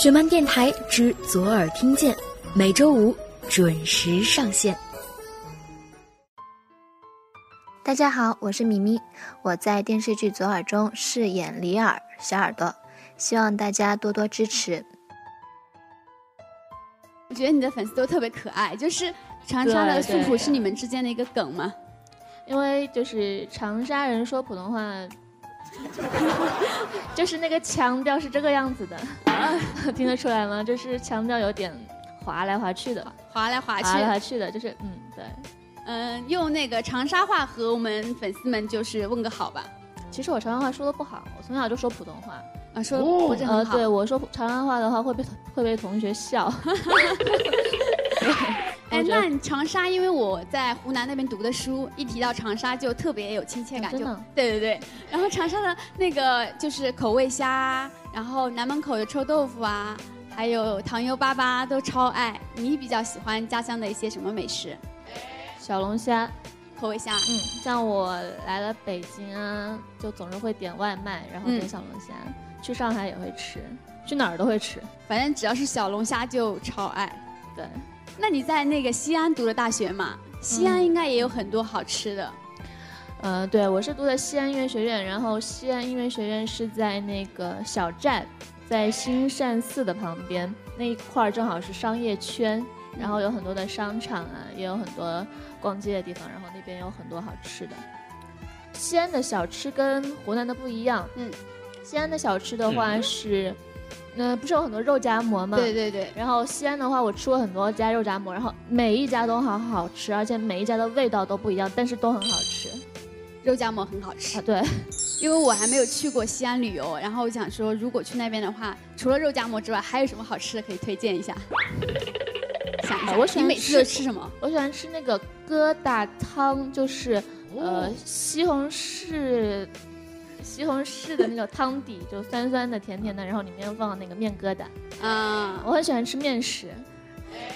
雪漫电台之左耳听见，每周五准时上线。大家好，我是米咪，我在电视剧《左耳》中饰演李耳小耳朵，希望大家多多支持。我觉得你的粉丝都特别可爱，就是长沙的素朴是你们之间的一个梗吗？因为就是长沙人说普通话。就是那个腔调是这个样子的，听得出来吗？就是腔调有点滑来滑去的，滑来滑去，滑来滑去的，就是嗯，对，嗯，用那个长沙话和我们粉丝们就是问个好吧。其实我长沙话说的不好，我从小就说普通话啊，说不是很好。对我说长沙话的话会被会被同学笑。哎，那长沙，因为我在湖南那边读的书，一提到长沙就特别有亲切感，就对对对。然后长沙的那个就是口味虾，然后南门口的臭豆腐啊，还有糖油粑粑都超爱。你比较喜欢家乡的一些什么美食？小龙虾，口味虾。嗯，像我来了北京啊，就总是会点外卖，然后点小龙虾。去上海也会吃，去哪儿都会吃，反正只要是小龙虾就超爱。对。那你在那个西安读的大学嘛？西安应该也有很多好吃的。呃，对，我是读的西安音乐学院，然后西安音乐学院是在那个小寨，在兴善寺的旁边那一块儿，正好是商业圈，然后有很多的商场啊，也有很多逛街的地方，然后那边有很多好吃的。西安的小吃跟湖南的不一样，嗯，西安的小吃的话是。那不是有很多肉夹馍吗？对对对。然后西安的话，我吃过很多家肉夹馍，然后每一家都好好吃，而且每一家的味道都不一样，但是都很好吃。肉夹馍很好吃啊，对。因为我还没有去过西安旅游，然后我想说，如果去那边的话，除了肉夹馍之外，还有什么好吃的可以推荐一下？想一下，我喜欢每次都吃什么？我喜欢吃那个疙瘩汤，就是呃西红柿。西红柿的那个汤底就酸酸的、甜甜的，然后里面放那个面疙瘩啊，我很喜欢吃面食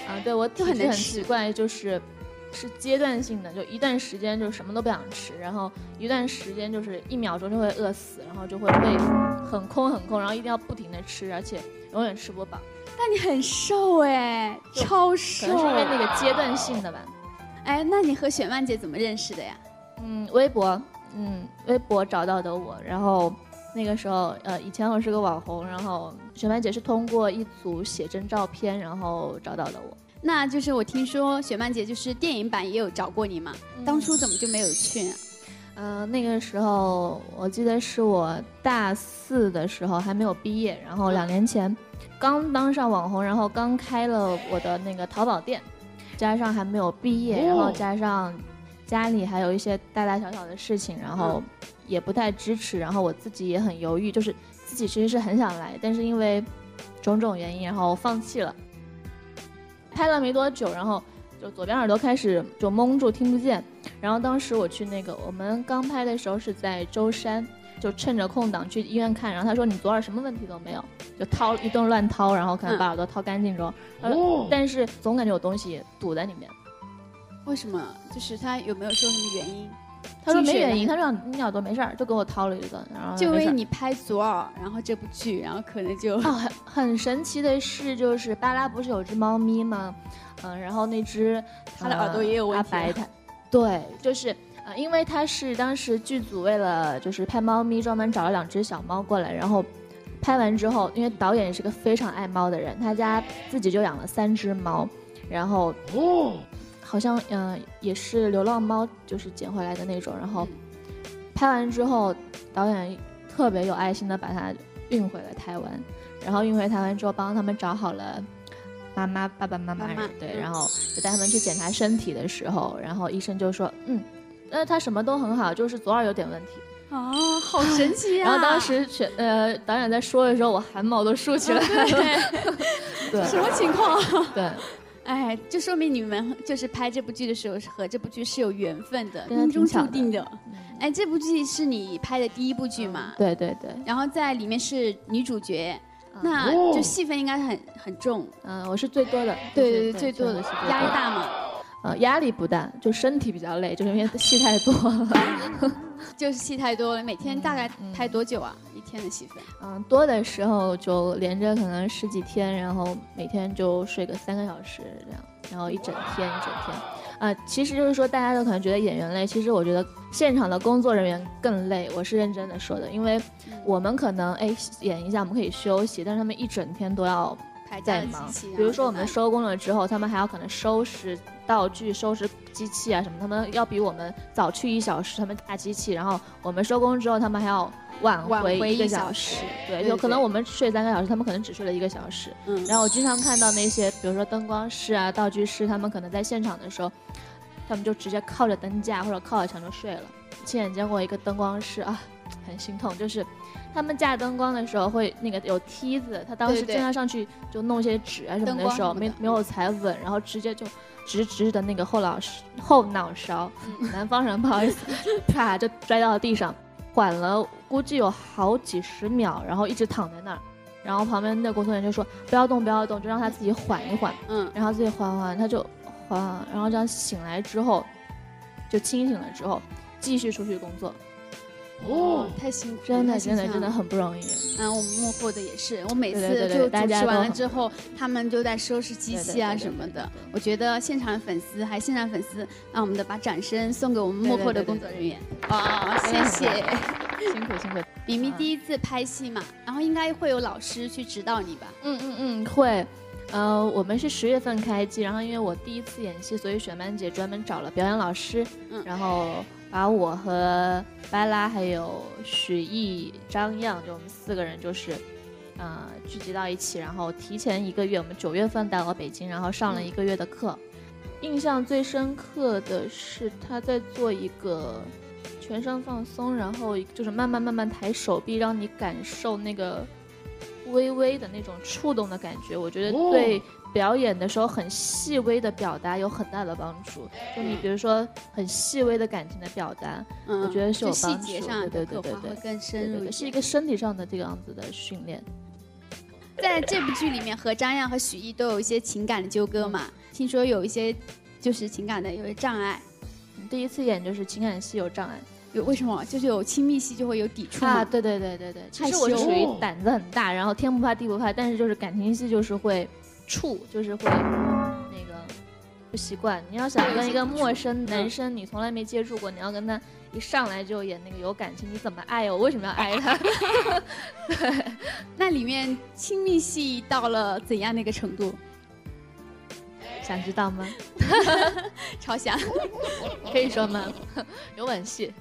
啊，对我就很很奇怪，就是是阶段性的，就一段时间就什么都不想吃，然后一段时间就是一秒钟就会饿死，然后就会胃很空很空，然后一定要不停的吃，而且永远吃不饱。但你很瘦哎，超瘦，可能是因为那个阶段性的吧。哎，那你和雪曼姐怎么认识的呀？嗯，微博。嗯，微博找到的我，然后那个时候，呃，以前我是个网红，然后雪曼姐是通过一组写真照片，然后找到的我。那就是我听说雪曼姐就是电影版也有找过你嘛，当初怎么就没有去？呃，那个时候我记得是我大四的时候还没有毕业，然后两年前刚当上网红，然后刚开了我的那个淘宝店，加上还没有毕业，然后加上。家里还有一些大大小小的事情，然后也不太支持，然后我自己也很犹豫，就是自己其实是很想来，但是因为种种原因，然后放弃了。拍了没多久，然后就左边耳朵开始就蒙住，听不见。然后当时我去那个，我们刚拍的时候是在舟山，就趁着空档去医院看，然后他说你左耳什么问题都没有，就掏一顿乱掏，然后可能把耳朵掏干净之后，但是总感觉有东西堵在里面。为什么？就是他有没有说什么原因？他说没原因，他说你耳朵没事儿，就给我掏了一个，然后就为你拍左耳，然后这部剧，然后可能就哦，很很神奇的是，就是巴拉不是有只猫咪吗？嗯，然后那只它的耳朵也有问题。白它，对，就是呃，因为他是当时剧组为了就是拍猫咪，专门找了两只小猫过来，然后拍完之后，因为导演也是个非常爱猫的人，他家自己就养了三只猫，然后哦。好像嗯也是流浪猫，就是捡回来的那种。然后拍完之后，导演特别有爱心的把它运回了台湾。然后运回台湾之后，帮他们找好了妈妈、爸爸妈妈，对，然后就带他们去检查身体的时候，然后医生就说，嗯，那他什么都很好，就是左耳有点问题。啊，好神奇 啊！然后当时全呃导演在说的时候，我汗毛都竖起来了。对，什么情况？对。哎，就说明你们就是拍这部剧的时候是和这部剧是有缘分的，命中注定的。哎，这部剧是你拍的第一部剧嘛？对对对。然后在里面是女主角，那就戏份应该很很重。嗯，我是最多的。对对对，最多的，是压力大吗？呃，压力不大，就身体比较累，就是因为戏太多了，就是戏太多了。每天大概拍多久啊？一天的戏份？嗯，多的时候就连着可能十几天，然后每天就睡个三个小时这样，然后一整天一整天。啊，其实就是说大家都可能觉得演员累，其实我觉得现场的工作人员更累。我是认真的说的，因为我们可能哎演一下我们可以休息，但是他们一整天都要在忙。比如说我们收工了之后，他们还要可能收拾。道具、收拾机器啊什么，他们要比我们早去一小时，他们搭机器，然后我们收工之后，他们还要晚回一个小时。对，有可能我们睡三个小时，他们可能只睡了一个小时。嗯。然后我经常看到那些，比如说灯光师啊、道具师，他们可能在现场的时候，他们就直接靠着灯架或者靠着墙就睡了。亲眼见过一个灯光师啊，很心痛，就是他们架灯光的时候会那个有梯子，他当时正要上去就弄些纸啊什么的时候，没没有踩稳，然后直接就。直直的那个后脑后脑勺，南方人不好意思，啪就摔到了地上，缓了估计有好几十秒，然后一直躺在那儿，然后旁边那工作人员就说不要动不要动，就让他自己缓一缓，嗯，然后自己缓缓，他就缓，然后这样醒来之后，就清醒了之后，继续出去工作。哦，太辛苦，真的真的真的很不容易。嗯，我们幕后的也是，我每次就主持完了之后，他们就在收拾机器啊什么的。我觉得现场粉丝还现场粉丝，让我们的把掌声送给我们幕后的工作人员。哦，谢谢，辛苦辛苦。比咪第一次拍戏嘛，然后应该会有老师去指导你吧？嗯嗯嗯，会。呃，我们是十月份开机，然后因为我第一次演戏，所以雪曼姐专门找了表演老师，然后。把我和巴拉还有许艺、张漾，就我们四个人，就是，呃，聚集到一起，然后提前一个月，我们九月份到了北京，然后上了一个月的课。印象最深刻的是他在做一个全身放松，然后就是慢慢慢慢抬手臂，让你感受那个微微的那种触动的感觉。我觉得对。表演的时候很细微的表达有很大的帮助，就你比如说很细微的感情的表达，我觉得是有帮助。对对对对对，更深入，是一个身体上的这个样子的训练。在这部剧里面，和张漾和许艺都有一些情感的纠葛嘛，听说有一些就是情感的有些障碍。第一次演就是情感戏有障碍，有为什么？就是有亲密戏就会有抵触啊？对对对对对，其实我是属于胆子很大，然后天不怕地不怕，但是就是感情戏就是会。处就是会那个不习惯。你要想跟一个陌生男生，你从来没接触过，你要跟他一上来就演那个有感情，你怎么爱我？我为什么要爱他？对，那里面亲密戏到了怎样的一个程度？想知道吗？超想，可以说吗？有吻戏。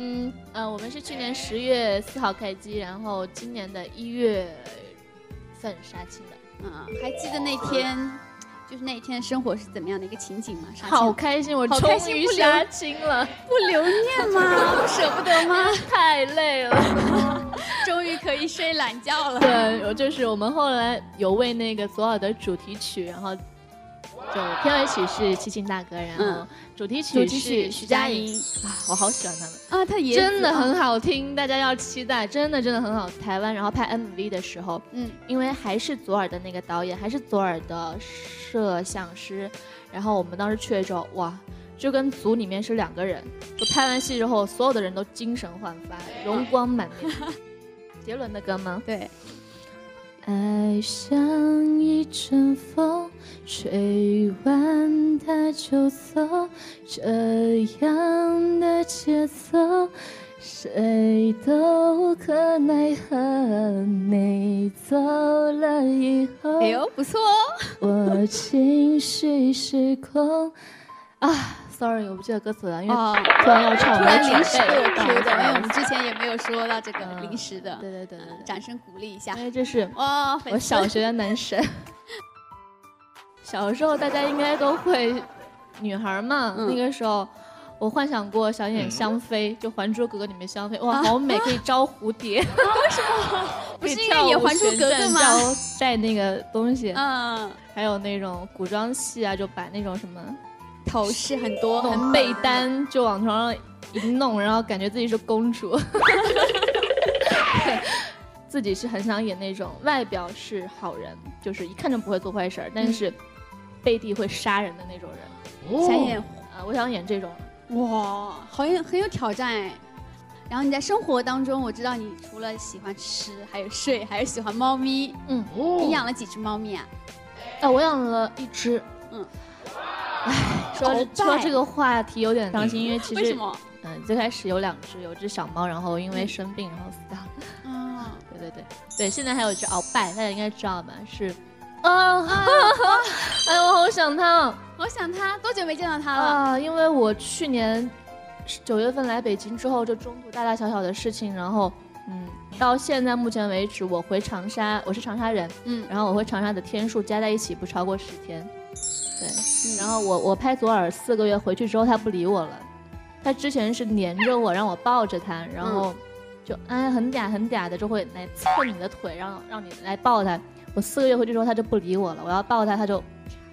嗯呃，我们是去年十月四号开机，然后今年的一月份杀青的。嗯，还记得那天，就是那天生活是怎么样的一个情景吗？好开心，我终于杀青了，不留念吗？不舍不得吗？太累了，终于可以睡懒觉了。对，我就是我们后来有为那个左耳的主题曲，然后。就片尾曲是七星大哥，然后主题曲是徐佳莹啊，我好喜欢他们啊，他也真的很好听，大家要期待，真的真的很好。台湾然后拍 MV 的时候，嗯，因为还是左耳的那个导演，还是左耳的摄像师，然后我们当时去了之后，哇，就跟组里面是两个人，就拍完戏之后，所有的人都精神焕发，容光满面。杰伦的歌吗？对。爱像一阵风，吹完它就走，这样的节奏，谁都无可奈何。你走了以后，哎呦，不错哦，我情绪失控啊。Sorry，我不记得歌词了，因为突然要唱，突然临时的，因为我们之前也没有说到这个临时的。对对对对，掌声鼓励一下。因为这是哇，我小学的男神。小时候大家应该都会，女孩嘛，那个时候我幻想过想演香妃，就《还珠格格》里面香妃，哇，好美，可以招蝴蝶。为什么？不是因为演《还珠格格》吗？带那个东西。嗯。还有那种古装戏啊，就把那种什么。头饰很多，被单就往床上一弄，然后感觉自己是公主。自己是很想演那种外表是好人，就是一看就不会做坏事儿，但是背地会杀人的那种人。想演啊，我想演这种。哇，好有很有挑战哎。然后你在生活当中，我知道你除了喜欢吃，还有睡，还有喜欢猫咪。嗯，你养了几只猫咪啊？啊，我养了一只。嗯。唉，说说这个话题有点伤心，因为其实为什么？嗯，最开始有两只，有只小猫，然后因为生病，然后死掉了。啊，对对对对，现在还有一只鳌拜，大家应该知道吧？是，啊，哎呦，我好想它，我想它，多久没见到它了？啊，因为我去年九月份来北京之后，就中途大大小小的事情，然后，嗯，到现在目前为止，我回长沙，我是长沙人，嗯，然后我回长沙的天数加在一起不超过十天，对，然后我我拍左耳四个月回去之后，他不理我了。他之前是黏着我，让我抱着他，然后就哎很嗲很嗲的就会来蹭你的腿，让让你来抱他。我四个月回去之后，他就不理我了。我要抱他，他就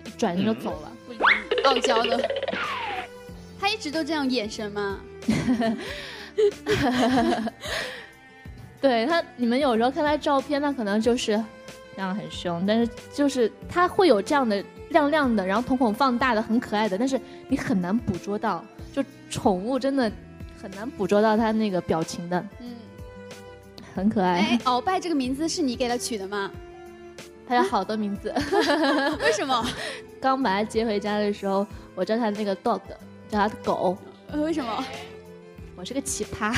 一转身就走了，不理傲娇的。他一直都这样眼神吗？对他，你们有时候看他照片，他可能就是那样很凶，但是就是他会有这样的亮亮的，然后瞳孔放大的很可爱的，但是你很难捕捉到。就宠物真的很难捕捉到它那个表情的，嗯，很可爱。哎，鳌拜这个名字是你给它取的吗？它有好多名字，为什么？刚把它接回家的时候，我叫它那个 dog，叫它狗。为什么？我是个奇葩。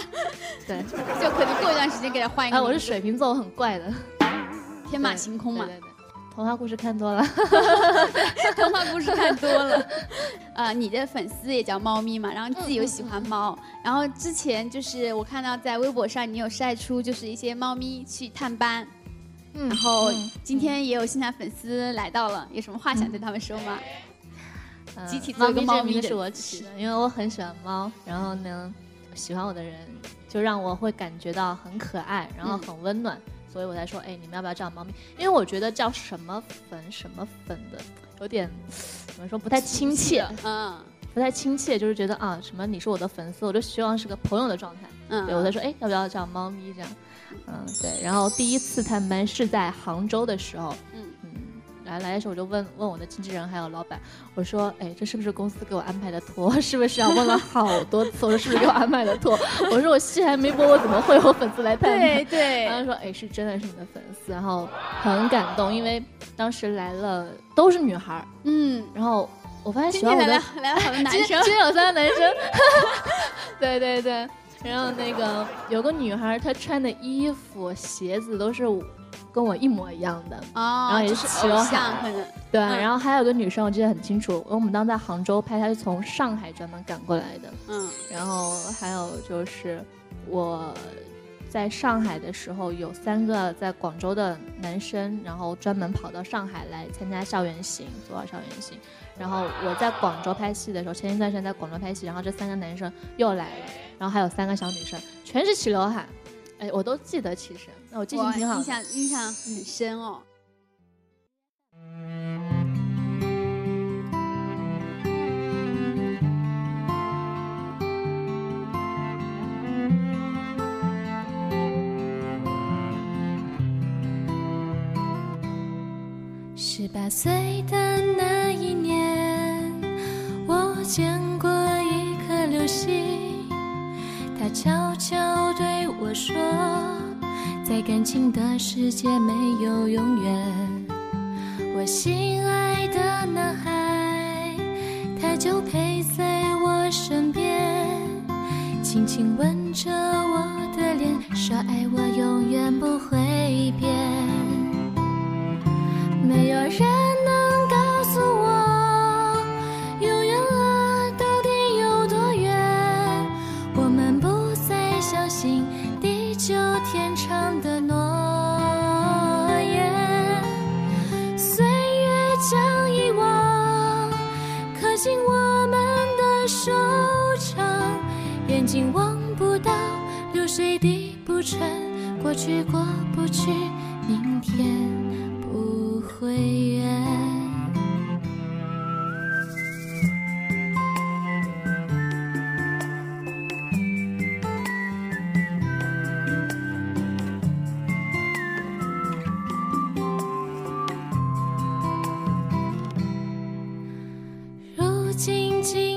对，就可能过一段时间给它换一个。啊，我是水瓶座，我很怪的，天马行空嘛。对对对。童话故事看多了，童话故事看多了。呃，你的粉丝也叫猫咪嘛，然后自己又喜欢猫，然后之前就是我看到在微博上你有晒出就是一些猫咪去探班，嗯，然后今天也有线下粉丝来到了，有什么话想对他们说吗？集体做个猫咪是我起的，因为我很喜欢猫，然后呢，喜欢我的人就让我会感觉到很可爱，然后很温暖。所以我才说，哎，你们要不要叫猫咪？因为我觉得叫什么粉什么粉的，有点怎么说不太亲切，嗯，不太亲切，就是觉得啊，什么你是我的粉丝，我就希望是个朋友的状态，嗯，对我才说，哎，要不要叫猫咪这样？嗯，对。然后第一次探班是在杭州的时候，嗯。来来的时候我就问问我的经纪人还有老板，我说，哎，这是不是公司给我安排的托？是不是啊？问了好多次，我说是不是给我安排的托？我说我戏还没播，我怎么会有粉丝来探？对对。然后说，哎，是真的是你的粉丝，然后很感动，因为当时来了都是女孩嗯。然后我发现喜欢我的来了好多男生，今天有三个男生。对对对。然后那个有个女孩，她穿的衣服、鞋子都是。跟我一模一样的，然后也是齐刘海，对，然后还有个女生我记得很清楚，因为我们当时在杭州拍，她是从上海专门赶过来的，嗯，然后还有就是我在上海的时候，有三个在广州的男生，然后专门跑到上海来参加校园行，左耳校园行，然后我在广州拍戏的时候，前一段时间在广州拍戏，然后这三个男生又来了，然后还有三个小女生，全是齐刘海。哎，我都记得，其实那我记性挺好，印象印象很深哦。十八岁的那一年，我见过一颗流星，它悄悄对。我说，在感情的世界没有永远。我心爱的男孩，他就陪在我身边，轻轻吻着我的脸，说爱我永远不会变。没有人天长的诺言，岁月将遗忘，刻进我们的手掌。眼睛望不到，流水滴不成，过去过不去，明天不会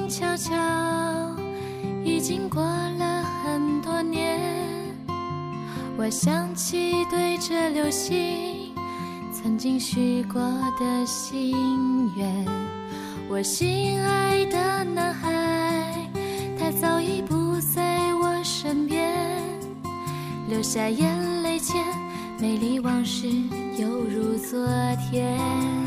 悄悄，已经过了很多年。我想起对着流星曾经许过的心愿，我心爱的男孩，他早已不在我身边，流下眼泪前，美丽往事犹如昨天。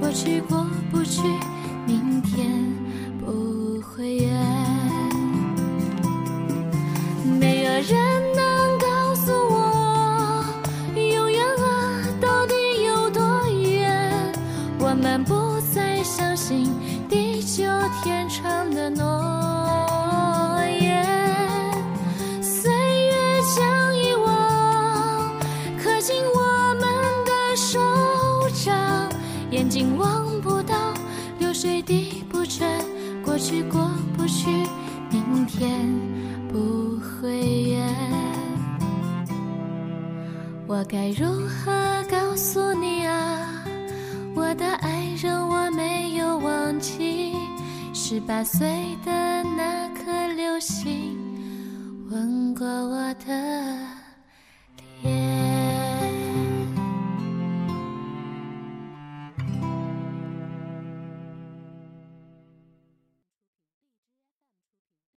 过去过不去，过不去，明天不会远。我该如何告诉你啊，我的爱人，我没有忘记十八岁的那颗流星，吻过我的。